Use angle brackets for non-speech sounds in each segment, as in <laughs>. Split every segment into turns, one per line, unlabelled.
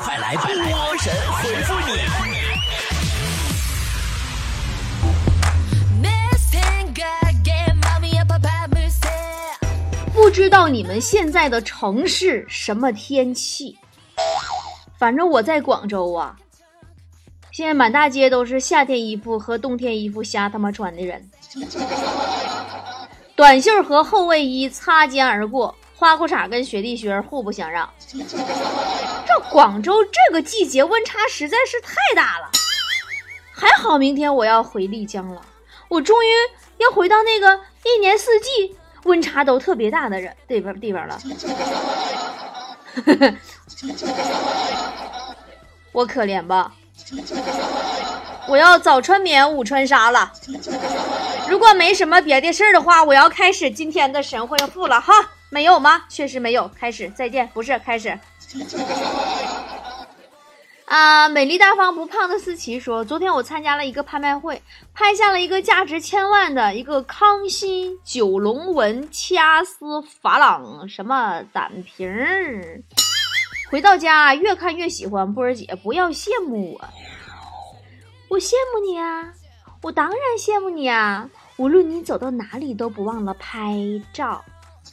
快来吧，波神回复你。
不知道你们现在的城市什么天气？反正我在广州啊，现在满大街都是夏天衣服和冬天衣服瞎他妈穿的人，短袖和厚卫衣擦肩而过，花裤衩跟雪地靴互不相让。<laughs> 这广州这个季节温差实在是太大了。还好明天我要回丽江了，我终于要回到那个一年四季。温差都特别大的人地方地方了，<laughs> 我可怜吧？我要早穿棉，午穿纱了。如果没什么别的事儿的话，我要开始今天的神回复了哈。没有吗？确实没有。开始，再见。不是开始。啊，美丽大方不胖的思琪说：“昨天我参加了一个拍卖会，拍下了一个价值千万的一个康熙九龙纹掐丝珐琅什么胆瓶儿。回到家越看越喜欢，波儿姐不要羡慕我，我羡慕你啊，我当然羡慕你啊！无论你走到哪里都不忘了拍照。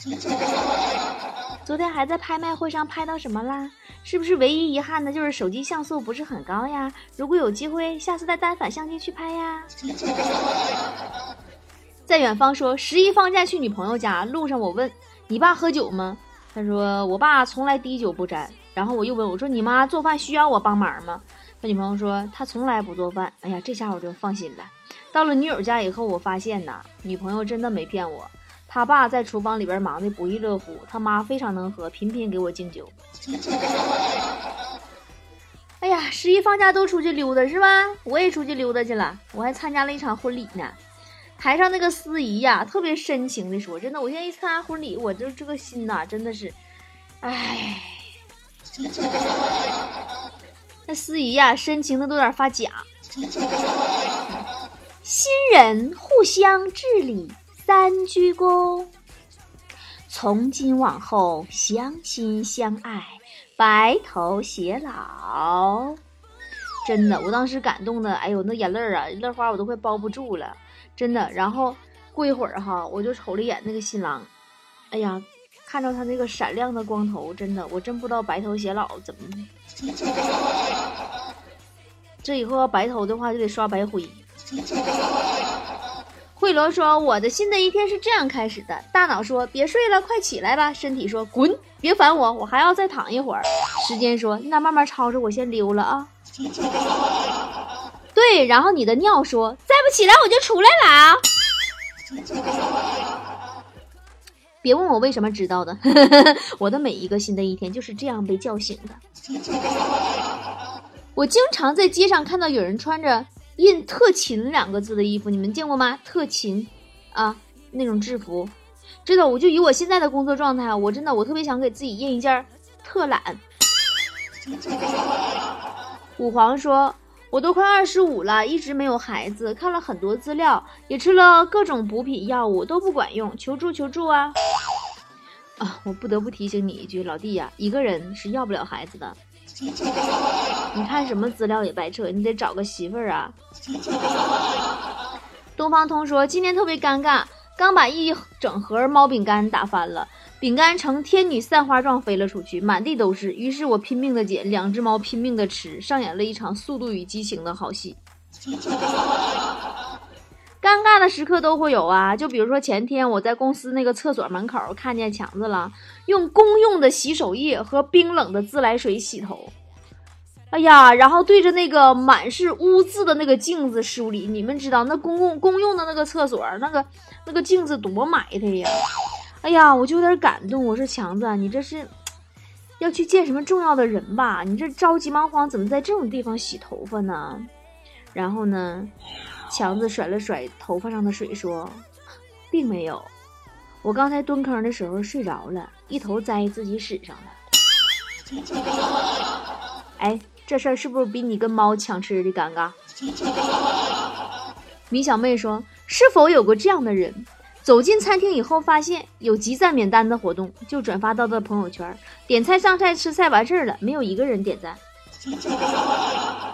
<laughs> 昨天还在拍卖会上拍到什么啦？”是不是唯一遗憾的就是手机像素不是很高呀？如果有机会，下次带单反相机去拍呀。<laughs> 在远方说十一放假去女朋友家，路上我问你爸喝酒吗？他说我爸从来滴酒不沾。然后我又问我说你妈做饭需要我帮忙吗？他女朋友说他从来不做饭。哎呀，这下我就放心了。到了女友家以后，我发现呐，女朋友真的没骗我。他爸在厨房里边忙得不亦乐乎，他妈非常能喝，频频给我敬酒。哎呀，十一放假都出去溜达是吧？我也出去溜达去了，我还参加了一场婚礼呢。台上那个司仪呀，特别深情的说：“真的，我现在一参加婚礼，我就这个心呐，真的是，哎。”那司仪呀，深情的都有点发假。<laughs> 新人互相致礼。三鞠躬，从今往后相亲相爱，白头偕老。真的，我当时感动的，哎呦，那眼泪啊，泪花我都快包不住了。真的，然后过一会儿哈，我就瞅了一眼那个新郎，哎呀，看着他那个闪亮的光头，真的，我真不知道白头偕老怎么。这以后要白头的话，就得刷白灰。慧罗说：“我的新的一天是这样开始的。”大脑说：“别睡了，快起来吧。”身体说：“滚，别烦我，我还要再躺一会儿。”时间说：“那慢慢抄着，我先溜了啊。”对，然后你的尿说：“再不起来我就出来了啊！”别问我为什么知道的，<laughs> 我的每一个新的一天就是这样被叫醒的。我经常在街上看到有人穿着。印“特勤”两个字的衣服，你们见过吗？特勤，啊，那种制服，真的，我就以我现在的工作状态，我真的，我特别想给自己印一件特懒。五皇说：“我都快二十五了，一直没有孩子，看了很多资料，也吃了各种补品药物，都不管用，求助求助啊！”啊，我不得不提醒你一句，老弟呀，一个人是要不了孩子的。你看什么资料也白扯，你得找个媳妇儿啊！<laughs> 东方通说今天特别尴尬，刚把一整盒猫饼干打翻了，饼干呈天女散花状飞了出去，满地都是。于是我拼命的捡，两只猫拼命的吃，上演了一场速度与激情的好戏。<laughs> 尴尬的时刻都会有啊，就比如说前天我在公司那个厕所门口看见强子了，用公用的洗手液和冰冷的自来水洗头，哎呀，然后对着那个满是污渍的那个镜子梳理。你们知道那公共公用的那个厕所那个那个镜子多埋汰呀？哎呀，我就有点感动。我说强子，你这是 <tsk> 要去见什么重要的人吧？你这着急忙慌，怎么在这种地方洗头发呢？然后呢？强子甩了甩头发上的水，说：“并没有，我刚才蹲坑的时候睡着了，一头栽自己屎上了。<laughs> 哎，这事儿是不是比你跟猫抢吃的尴尬？” <laughs> 米小妹说：“是否有过这样的人，走进餐厅以后发现有集赞免单的活动，就转发到的朋友圈，点菜上菜吃菜完事儿了，没有一个人点赞。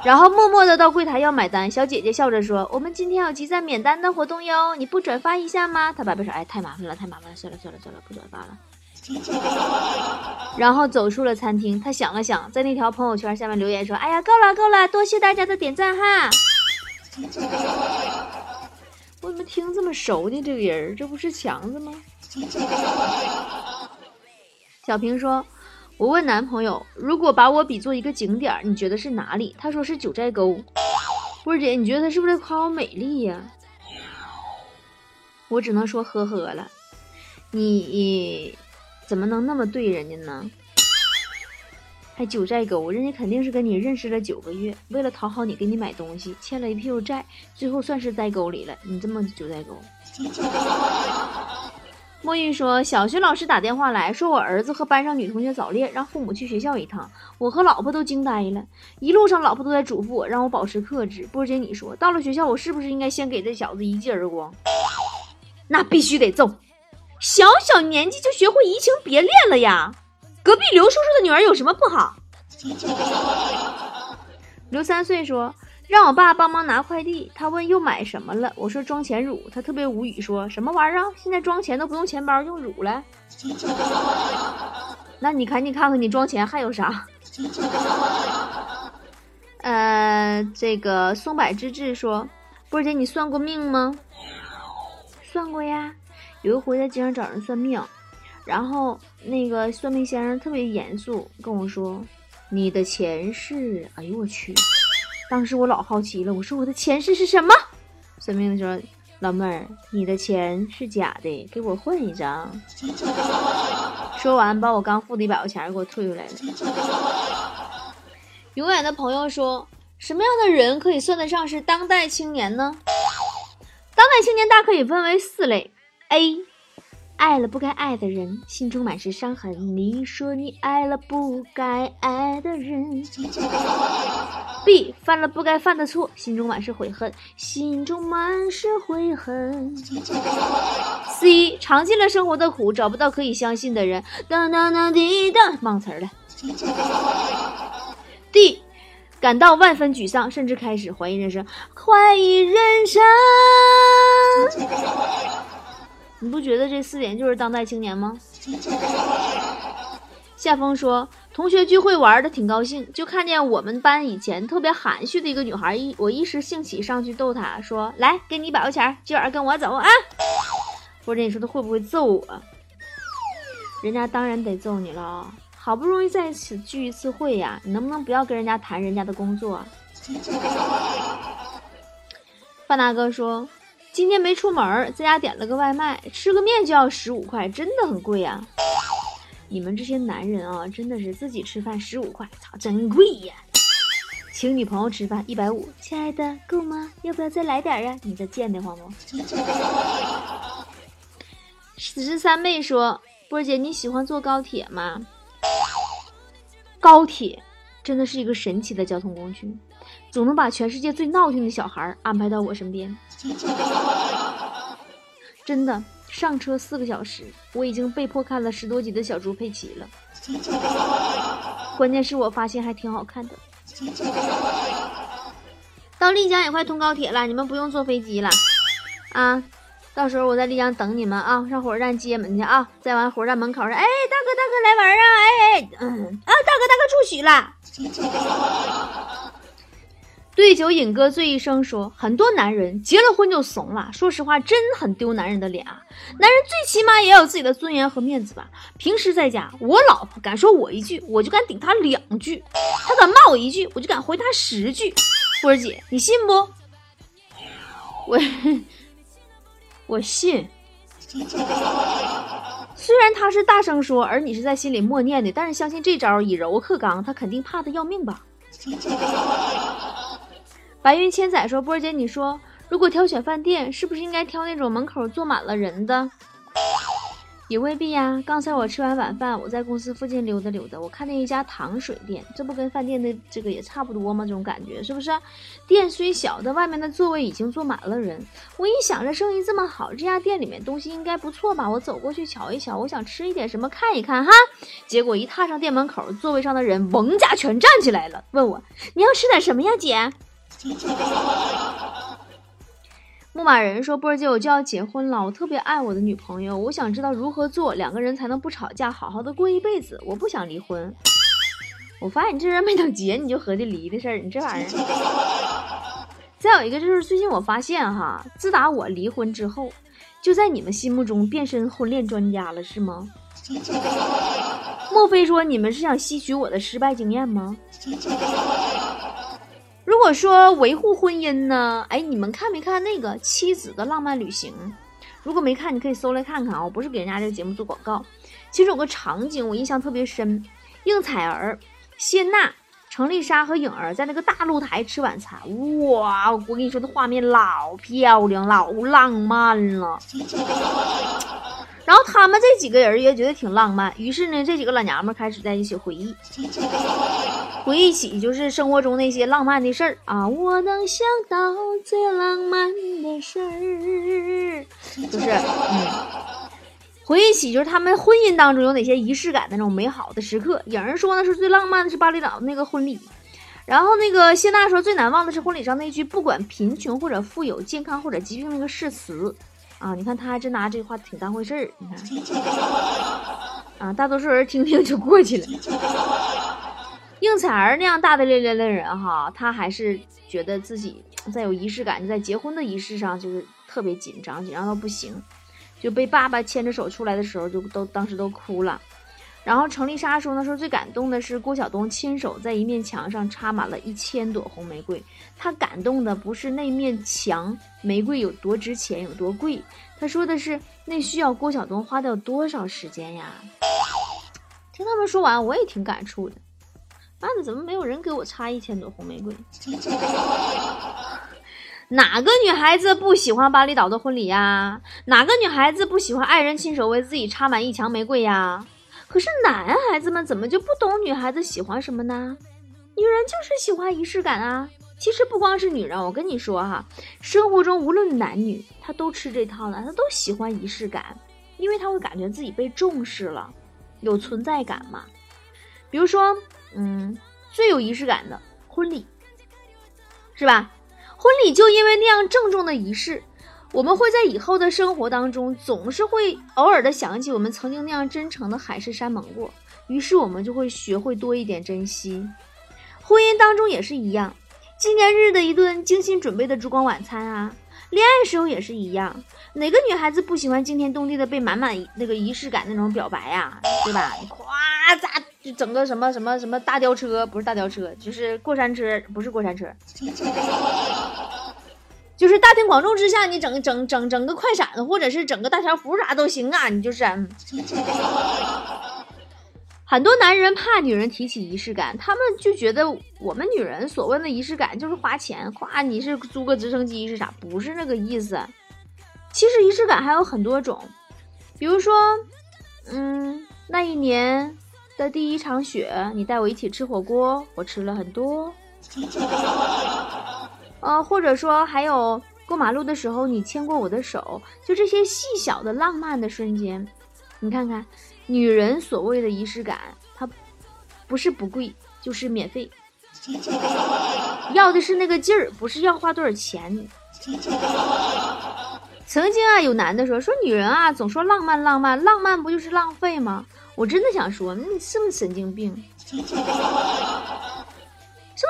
然后默默的到柜台要买单。小姐姐笑着说：“我们今天有集赞免单的活动哟，你不转发一下吗？”他爸爸说：“哎，太麻烦了，太麻烦了，算了算了算了，不转发了。” <laughs> 然后走出了餐厅。他想了想，在那条朋友圈下面留言说：“哎呀，够了够了，多谢大家的点赞哈。<laughs> ”我怎么听这么熟呢？这个人，这不是强子吗？<laughs> 小平说：“我问男朋友，如果把我比作一个景点，你觉得是哪里？他说是九寨沟。波儿姐，你觉得他是不是夸我美丽呀？”我只能说呵呵了。你怎么能那么对人家呢？还九寨沟，人家肯定是跟你认识了九个月，为了讨好你给你买东西，欠了一屁股债，最后算是栽沟里了。你这么九寨沟？<laughs> 墨玉说，小学老师打电话来说，我儿子和班上女同学早恋，让父母去学校一趟。我和老婆都惊呆了，一路上老婆都在嘱咐我，让我保持克制。波姐，你说到了学校，我是不是应该先给这小子一记耳光？那必须得揍！小小年纪就学会移情别恋了呀？隔壁刘叔叔的女儿有什么不好？<laughs> 刘三岁说：“让我爸帮忙拿快递。”他问又买什么了？我说装钱乳。他特别无语，说什么玩意儿？现在装钱都不用钱包，用乳了？<laughs> 那你赶紧看看你装钱还有啥？<laughs> 呃，这个松柏之志说：“波姐，你算过命吗？”算过呀，有一回在街上找人算命。然后那个算命先生特别严肃跟我说：“你的前世，哎呦我去！当时我老好奇了，我说我的前世是什么？算命的说：老妹儿，你的钱是假的，给我换一张。<laughs> 说完，把我刚付的一百块钱给我退回来了。永远的朋友说：什么样的人可以算得上是当代青年呢？当代青年大可以分为四类：A。爱了不该爱的人，心中满是伤痕。你说你爱了不该爱的人。B 犯了不该犯的错，心中满是悔恨，心中满是悔恨。C 尝尽了生活的苦，找不到可以相信的人。当当当滴当，忘词儿了。D 感到万分沮丧，甚至开始怀疑人生，怀疑人生。你不觉得这四点就是当代青年吗？<laughs> 夏风说，同学聚会玩的挺高兴，就看见我们班以前特别含蓄的一个女孩，一我一时兴起上去逗她说：“来，给你一百块钱，今晚跟我走啊！” <laughs> 或者你说他会不会揍我？人家当然得揍你了，好不容易在一起聚一次会呀，你能不能不要跟人家谈人家的工作？<laughs> 范大哥说。今天没出门，在家点了个外卖，吃个面就要十五块，真的很贵呀！你们这些男人啊，真的是自己吃饭十五块，操，真贵呀！请女朋友吃饭一百五，亲爱的，够吗？要不要再来点呀？你这贱的慌不？死十三妹说：“波姐，你喜欢坐高铁吗？高铁真的是一个神奇的交通工具。”总能把全世界最闹腾的小孩安排到我身边，真的上车四个小时，我已经被迫看了十多集的小猪佩奇了。关键是我发现还挺好看的。到丽江也快通高铁了，你们不用坐飞机了啊！到时候我在丽江等你们啊，上火车站接你们去啊！在完火车站门口说：“哎，大哥大哥来玩啊！哎，嗯啊，大哥大哥出许了。”对酒饮歌醉一生，说很多男人结了婚就怂了。说实话，真很丢男人的脸啊！男人最起码也要有自己的尊严和面子吧。平时在家，我老婆敢说我一句，我就敢顶她两句；她敢骂我一句，我就敢回她十句。波儿姐，你信不？我 <laughs> 我信。虽然他是大声说，而你是在心里默念的，但是相信这招以柔克刚，他肯定怕的要命吧。白云千载说：“波儿姐，你说如果挑选饭店，是不是应该挑那种门口坐满了人的？也未必呀。刚才我吃完晚饭，我在公司附近溜达溜达，我看见一家糖水店，这不跟饭店的这个也差不多吗？这种感觉是不是？店虽小，但外面的座位已经坐满了人。我一想着生意这么好，这家店里面东西应该不错吧？我走过去瞧一瞧，我想吃一点什么看一看哈。结果一踏上店门口，座位上的人嗡家全站起来了，问我你要吃点什么呀，姐？<laughs> 牧马人说：“波儿姐，我就要结婚了，我特别爱我的女朋友，我想知道如何做，两个人才能不吵架，好好的过一辈子。我不想离婚。<laughs> 我发现你这人没等结你就合计离的事儿，你这玩意儿。<laughs> 再有一个就是最近我发现哈，自打我离婚之后，就在你们心目中变身婚恋专家了，是吗？莫非说你们是想吸取我的失败经验吗？”如果说维护婚姻呢？哎，你们看没看那个《妻子的浪漫旅行》？如果没看，你可以搜来看看啊！我不是给人家这个节目做广告。其实有个场景我印象特别深：应采儿、谢娜、程丽莎和颖儿在那个大露台吃晚餐。哇，我跟你说，那画面老漂亮、老浪漫了。然后他们这几个人也觉得挺浪漫，于是呢，这几个老娘们开始在一起回忆。回忆起就是生活中那些浪漫的事儿。啊，我能想到最浪漫的事儿，就是嗯，回忆起就是他们婚姻当中有哪些仪式感的那种美好的时刻。有人说呢是最浪漫的是巴厘岛那个婚礼，然后那个谢娜说最难忘的是婚礼上那句不管贫穷或者富有、健康或者疾病那个誓词。啊，你看他还真拿这话挺当回事儿，你看。<laughs> 啊，大多数人听听就过去了。应采儿那样大大咧咧的人哈，他还是觉得自己在有仪式感，在结婚的仪式上就是特别紧张，紧张到不行，就被爸爸牵着手出来的时候，就都当时都哭了。然后程丽莎说呢，说最感动的是郭晓东亲手在一面墙上插满了一千朵红玫瑰，他感动的不是那面墙玫瑰有多值钱有多贵，他说的是那需要郭晓东花掉多少时间呀。听他们说完，我也挺感触的。那怎么没有人给我插一千朵红玫瑰？<laughs> 哪个女孩子不喜欢巴厘岛的婚礼呀？哪个女孩子不喜欢爱人亲手为自己插满一墙玫瑰呀？可是男孩子们怎么就不懂女孩子喜欢什么呢？女人就是喜欢仪式感啊！其实不光是女人，我跟你说哈，生活中无论男女，他都吃这套的，他都喜欢仪式感，因为他会感觉自己被重视了，有存在感嘛。比如说。嗯，最有仪式感的婚礼，是吧？婚礼就因为那样郑重的仪式，我们会在以后的生活当中，总是会偶尔的想起我们曾经那样真诚的海誓山盟过，于是我们就会学会多一点珍惜。婚姻当中也是一样，纪念日的一顿精心准备的烛光晚餐啊，恋爱时候也是一样，哪个女孩子不喜欢惊天动地的被满满那个仪式感那种表白呀，对吧？夸咋？就整个什么什么什么大吊车，不是大吊车，就是过山车，不是过山车，就是大庭广众之下，你整整整整个快闪，或者是整个大条幅啥都行啊，你就是。<laughs> 很多男人怕女人提起仪式感，他们就觉得我们女人所谓的仪式感就是花钱，夸你是租个直升机是啥，不是那个意思。其实仪式感还有很多种，比如说，嗯，那一年。的第一场雪，你带我一起吃火锅，我吃了很多。<laughs> 呃，或者说还有过马路的时候，你牵过我的手，就这些细小的浪漫的瞬间，你看看，女人所谓的仪式感，它不是不贵，就是免费，要的是那个劲儿，不是要花多少钱。曾经啊，有男的说说女人啊，总说浪漫浪漫，浪漫不就是浪费吗？我真的想说，你是不是神经病？是不是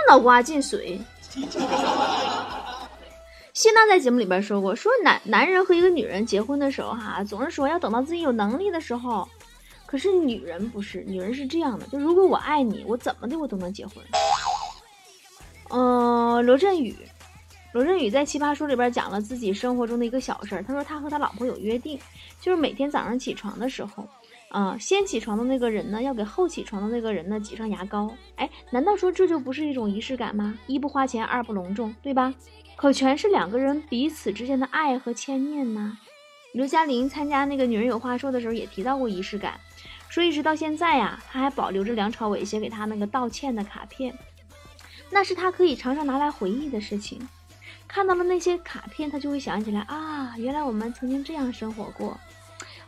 脑瓜进水？谢娜在节目里边说过，说男男人和一个女人结婚的时候，哈，总是说要等到自己有能力的时候。可是女人不是，女人是这样的，就如果我爱你，我怎么的我都能结婚。嗯，罗振宇，罗振宇在《奇葩说》里边讲了自己生活中的一个小事儿。他说他和他老婆有约定，就是每天早上起床的时候。啊，先起床的那个人呢，要给后起床的那个人呢挤上牙膏。哎，难道说这就不是一种仪式感吗？一不花钱，二不隆重，对吧？可全是两个人彼此之间的爱和牵念呢。刘嘉玲参加那个《女人有话说》的时候也提到过仪式感，说一直到现在呀，她还保留着梁朝伟写给她那个道歉的卡片，那是她可以常常拿来回忆的事情。看到了那些卡片，她就会想起来啊，原来我们曾经这样生活过，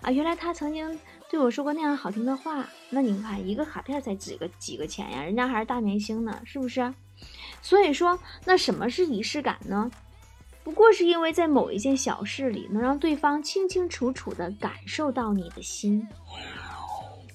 啊，原来他曾经对我说过那样好听的话。那你看，一个卡片才几个几个钱呀，人家还是大明星呢，是不是？所以说，那什么是仪式感呢？不过是因为在某一件小事里，能让对方清清楚楚地感受到你的心，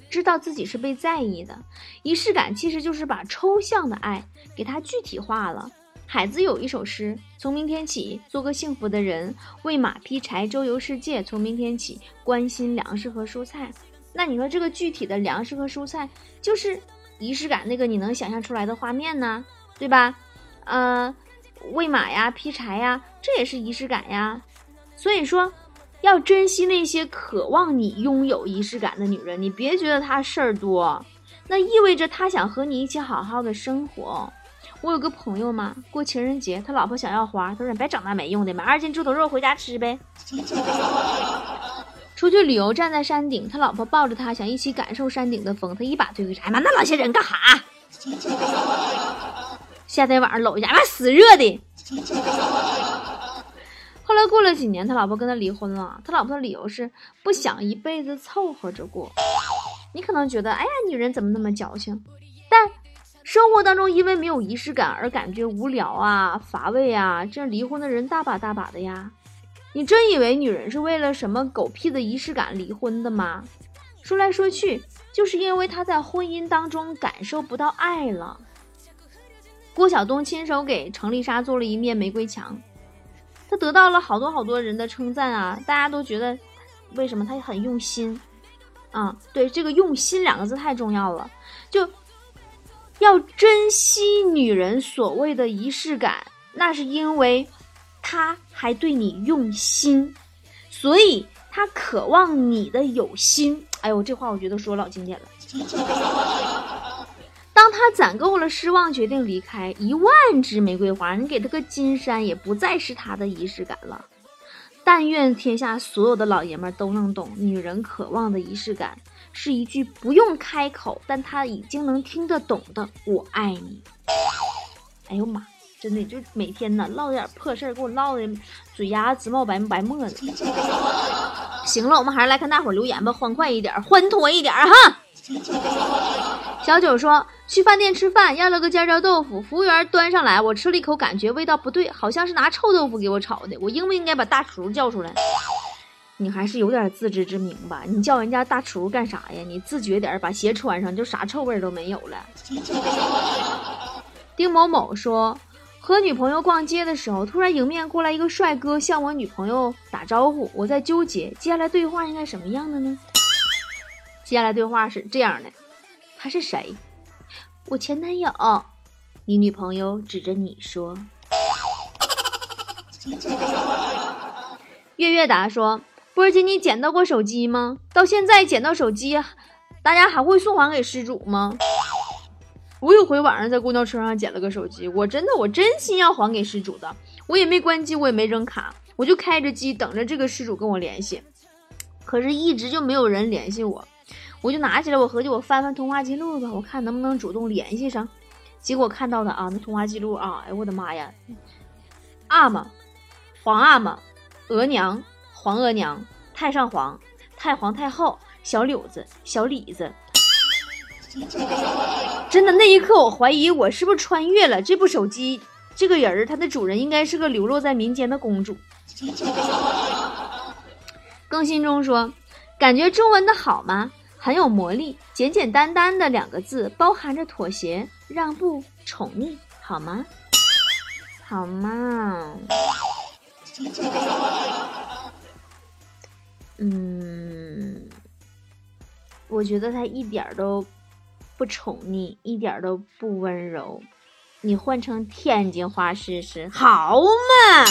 知道自己是被在意的。仪式感其实就是把抽象的爱给它具体化了。海子有一首诗：从明天起，做个幸福的人，喂马劈柴，周游世界。从明天起，关心粮食和蔬菜。那你说这个具体的粮食和蔬菜，就是仪式感那个你能想象出来的画面呢，对吧？呃。喂马呀，劈柴呀，这也是仪式感呀。所以说，要珍惜那些渴望你拥有仪式感的女人。你别觉得她事儿多，那意味着她想和你一起好好的生活。我有个朋友嘛，过情人节，他老婆想要花，他说你别整那没用的，买二斤猪头肉回家吃呗。<laughs> 出去旅游，站在山顶，他老婆抱着他，想一起感受山顶的风，他一把推开，哎妈，那老些人干哈？<laughs> 夏天晚上搂一下，妈死热的。<laughs> 后来过了几年，他老婆跟他离婚了。他老婆的理由是不想一辈子凑合着过。你可能觉得，哎呀，女人怎么那么矫情？但生活当中因为没有仪式感而感觉无聊啊、乏味啊，这离婚的人大把大把的呀。你真以为女人是为了什么狗屁的仪式感离婚的吗？说来说去，就是因为她在婚姻当中感受不到爱了。郭晓东亲手给程丽莎做了一面玫瑰墙，他得到了好多好多人的称赞啊！大家都觉得，为什么他很用心啊？对，这个“用心”两个字太重要了，就要珍惜女人所谓的仪式感，那是因为他还对你用心，所以他渴望你的有心。哎呦，这话我觉得说老经典了。<laughs> 当他攒够了失望，决定离开，一万支玫瑰花，你给他个金山，也不再是他的仪式感了。但愿天下所有的老爷们都能懂，女人渴望的仪式感，是一句不用开口，但他已经能听得懂的“我爱你”。哎呦妈，真的就每天呢唠点破事儿，给我唠的嘴牙直冒白白沫子。<laughs> 行了，我们还是来看大伙留言吧，欢快一点，欢脱一点哈。小九说去饭店吃饭，要了个尖椒豆腐，服务员端上来，我吃了一口，感觉味道不对，好像是拿臭豆腐给我炒的。我应不应该把大厨叫出来？你还是有点自知之明吧？你叫人家大厨干啥呀？你自觉点，把鞋穿上，就啥臭味都没有了。丁某某说，和女朋友逛街的时候，突然迎面过来一个帅哥，向我女朋友打招呼，我在纠结，接下来对话应该什么样的呢？接下来对话是这样的：他是谁？我前男友。你女朋友指着你说。<laughs> 月月达说：波儿姐，你捡到过手机吗？到现在捡到手机，大家还会送还给失主吗？我有回晚上在公交车上捡了个手机，我真的我真心要还给失主的，我也没关机，我也没扔卡，我就开着机等着这个失主跟我联系，可是一直就没有人联系我。我就拿起来，我合计我翻翻通话记录吧，我看能不能主动联系上。结果看到的啊，那通话记录啊，哎我的妈呀，阿玛、皇阿玛、额娘、皇额娘、太上皇、太皇太后、小柳子、小李子。真的，那一刻我怀疑我是不是穿越了。这部手机，这个人儿，他的主人应该是个流落在民间的公主。更新中说，感觉中文的好吗？很有魔力，简简单单的两个字，包含着妥协、让步、宠溺，好吗？好吗？嗯，我觉得他一点都不宠溺，一点都不温柔。你换成天津话试试，好嘛？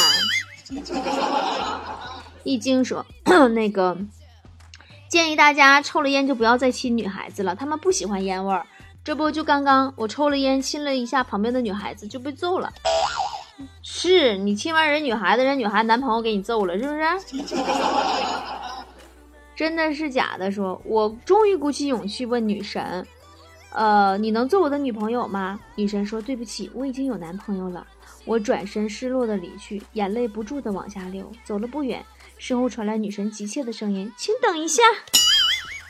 易经说那个。建议大家抽了烟就不要再亲女孩子了，他们不喜欢烟味儿。这不就刚刚我抽了烟亲了一下旁边的女孩子就被揍了。是你亲完人女孩子，人女孩男朋友给你揍了，是不是？真的是假的？说，我终于鼓起勇气问女神，呃，你能做我的女朋友吗？女神说，对不起，我已经有男朋友了。我转身失落的离去，眼泪不住的往下流。走了不远，身后传来女神急切的声音，请等一下。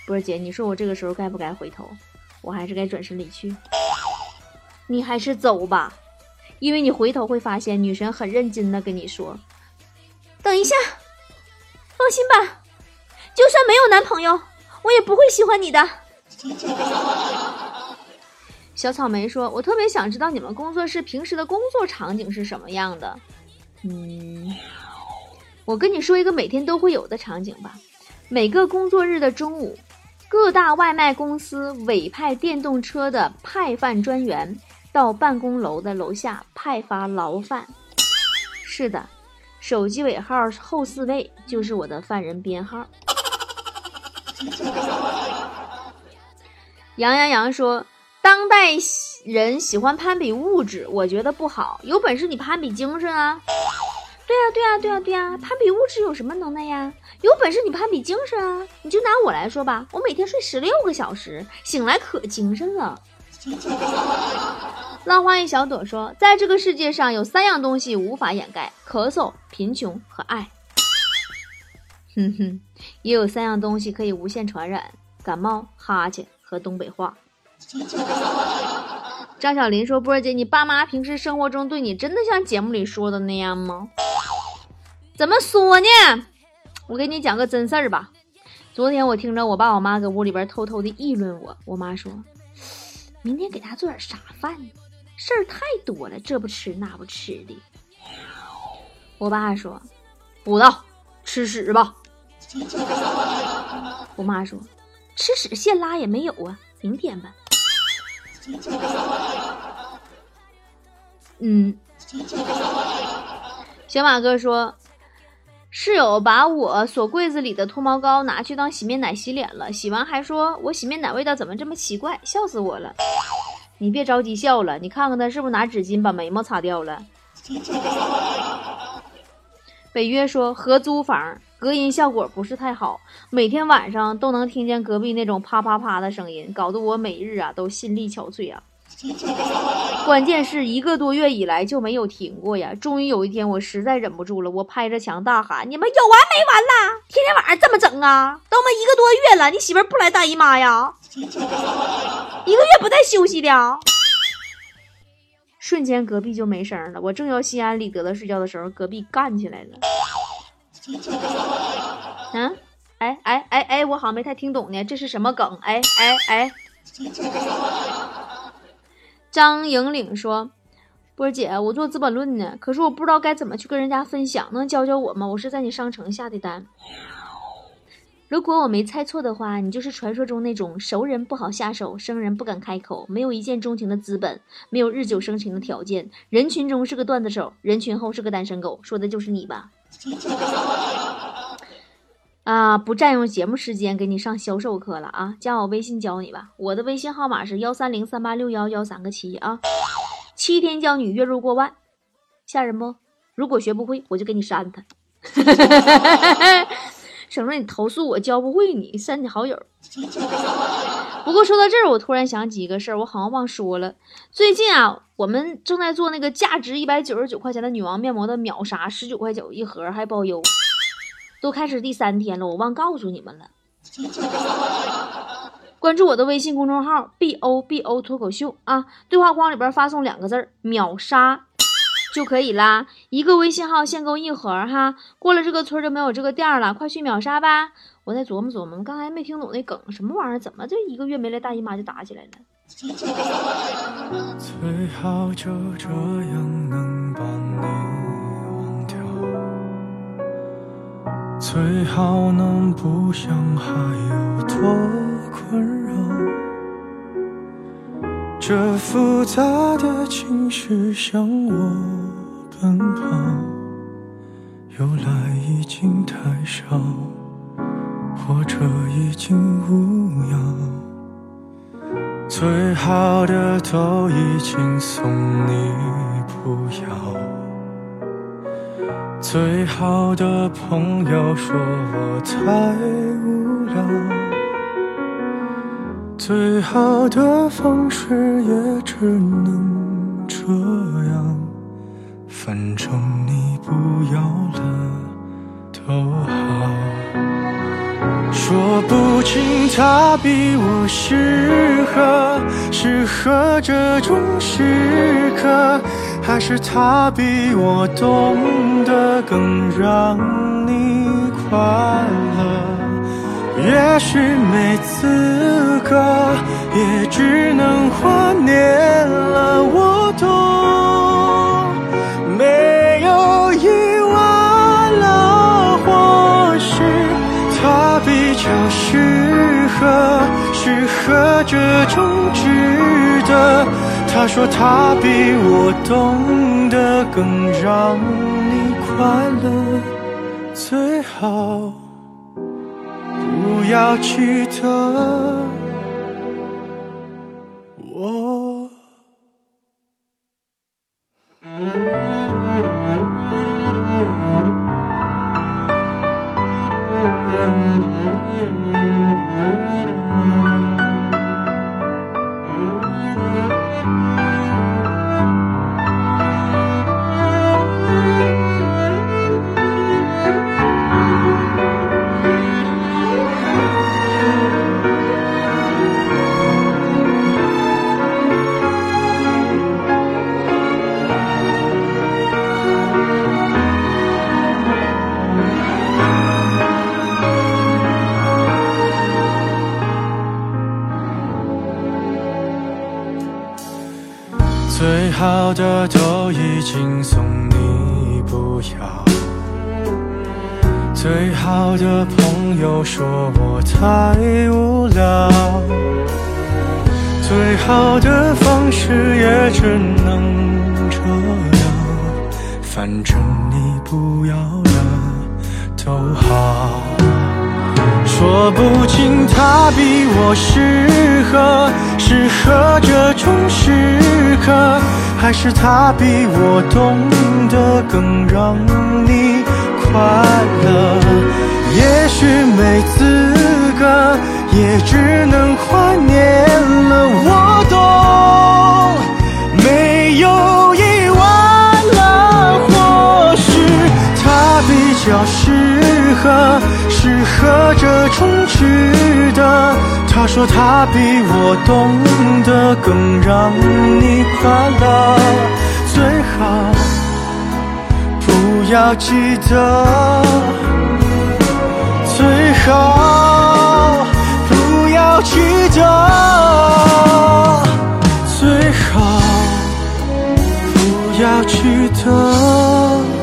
波儿姐，你说我这个时候该不该回头？我还是该转身离去？你还是走吧，因为你回头会发现女神很认真的跟你说，等一下，放心吧。就算没有男朋友，我也不会喜欢你的。<laughs> 小草莓说：“我特别想知道你们工作室平时的工作场景是什么样的。”嗯，我跟你说一个每天都会有的场景吧。每个工作日的中午，各大外卖公司委派电动车的派饭专员到办公楼的楼下派发牢饭。是的，手机尾号后四位就是我的犯人编号。<laughs> 杨阳洋说：“当代人喜欢攀比物质，我觉得不好。有本事你攀比精神啊！对呀，对呀，对呀，对呀，攀比物质有什么能耐呀？有本事你攀比精神啊！你就拿我来说吧，我每天睡十六个小时，醒来可精神了。<laughs> ”浪花一小朵说：“在这个世界上有三样东西无法掩盖：咳嗽、贫穷和爱。<laughs> ”哼哼，也有三样东西可以无限传染：感冒、哈欠和东北话。<laughs> 张小林说：“波儿姐，你爸妈平时生活中对你真的像节目里说的那样吗？怎么说呢？我给你讲个真事儿吧。昨天我听着我爸我妈搁屋里边偷偷的议论我，我妈说：明天给他做点啥饭呢？事儿太多了，这不吃那不吃的。我爸说：不道，吃屎吧。” <laughs> 我妈说：“吃屎现拉也没有啊，明天吧。”嗯，小马哥说，室友把我锁柜子里的脱毛膏拿去当洗面奶洗脸了，洗完还说我洗面奶味道怎么这么奇怪，笑死我了。你别着急笑了，你看看他是不是拿纸巾把眉毛擦掉了。<laughs> 北约说合租房。隔音效果不是太好，每天晚上都能听见隔壁那种啪啪啪的声音，搞得我每日啊都心力憔悴啊。<laughs> 关键是一个多月以来就没有停过呀。终于有一天，我实在忍不住了，我拍着墙大喊：“你们有完没完啦？天天晚上这么整啊？都没一个多月了，你媳妇不来大姨妈呀？<laughs> 一个月不带休息的。”瞬间隔壁就没声了。我正要心安理得的睡觉的时候，隔壁干起来了。<laughs> 嗯，哎哎哎哎，我好像没太听懂呢，这是什么梗？哎哎哎！张莹岭说：“波儿姐，我做《资本论》呢，可是我不知道该怎么去跟人家分享，能教教我吗？我是在你商城下的单。如果我没猜错的话，你就是传说中那种熟人不好下手，生人不敢开口，没有一见钟情的资本，没有日久生情的条件，人群中是个段子手，人群后是个单身狗，说的就是你吧？” <laughs> 啊，不占用节目时间，给你上销售课了啊！加我微信教你吧，我的微信号码是幺三零三八六幺幺三个七啊。七天教你月入过万，吓人不？如果学不会，我就给你删他，<laughs> 省得你投诉我教不会你，删你好友。不过说到这儿，我突然想起一个事儿，我好像忘说了。最近啊，我们正在做那个价值一百九十九块钱的女王面膜的秒杀，十九块九一盒还包邮，都开始第三天了，我忘告诉你们了。关注我的微信公众号 “b o b o 脱口秀”啊，对话框里边发送两个字儿“秒杀”就可以啦。一个微信号限购一盒哈，过了这个村就没有这个店了，快去秒杀吧。我再琢磨琢磨，刚才没听懂那梗，什么玩意儿？怎么这一个月没来大姨妈就打起来了？<laughs> 最好就这样能把你忘掉，最好能不想还有多困扰。这复杂的情绪向我奔跑，由来已经太少。或者已经无恙，最好的都已经送你不要，
最好的朋友说我太无聊，最好的方式也只能这样。反正你不要了都好。说不清他比我适合，适合这种时刻，还是他比我懂得更让你快乐。也许没资格，也只能怀念了。我懂，没有意外了，或许他比较适合，适合这种值得。他说他比我懂得更让你快乐，最好。不要记得最好的都已经送你不要，最好的朋友说我太无聊，最好的方式也只能这样，反正你不要了都好。说不清他比我适合，适合这种时刻，还是他比我懂得更让你快乐。也许没资格，也只能怀念了。我懂，没有意外了，或许他比较适合。适合这种值得。他说他比我懂得更让你快乐，最好不要记得，最好不要记得，最好不要记得。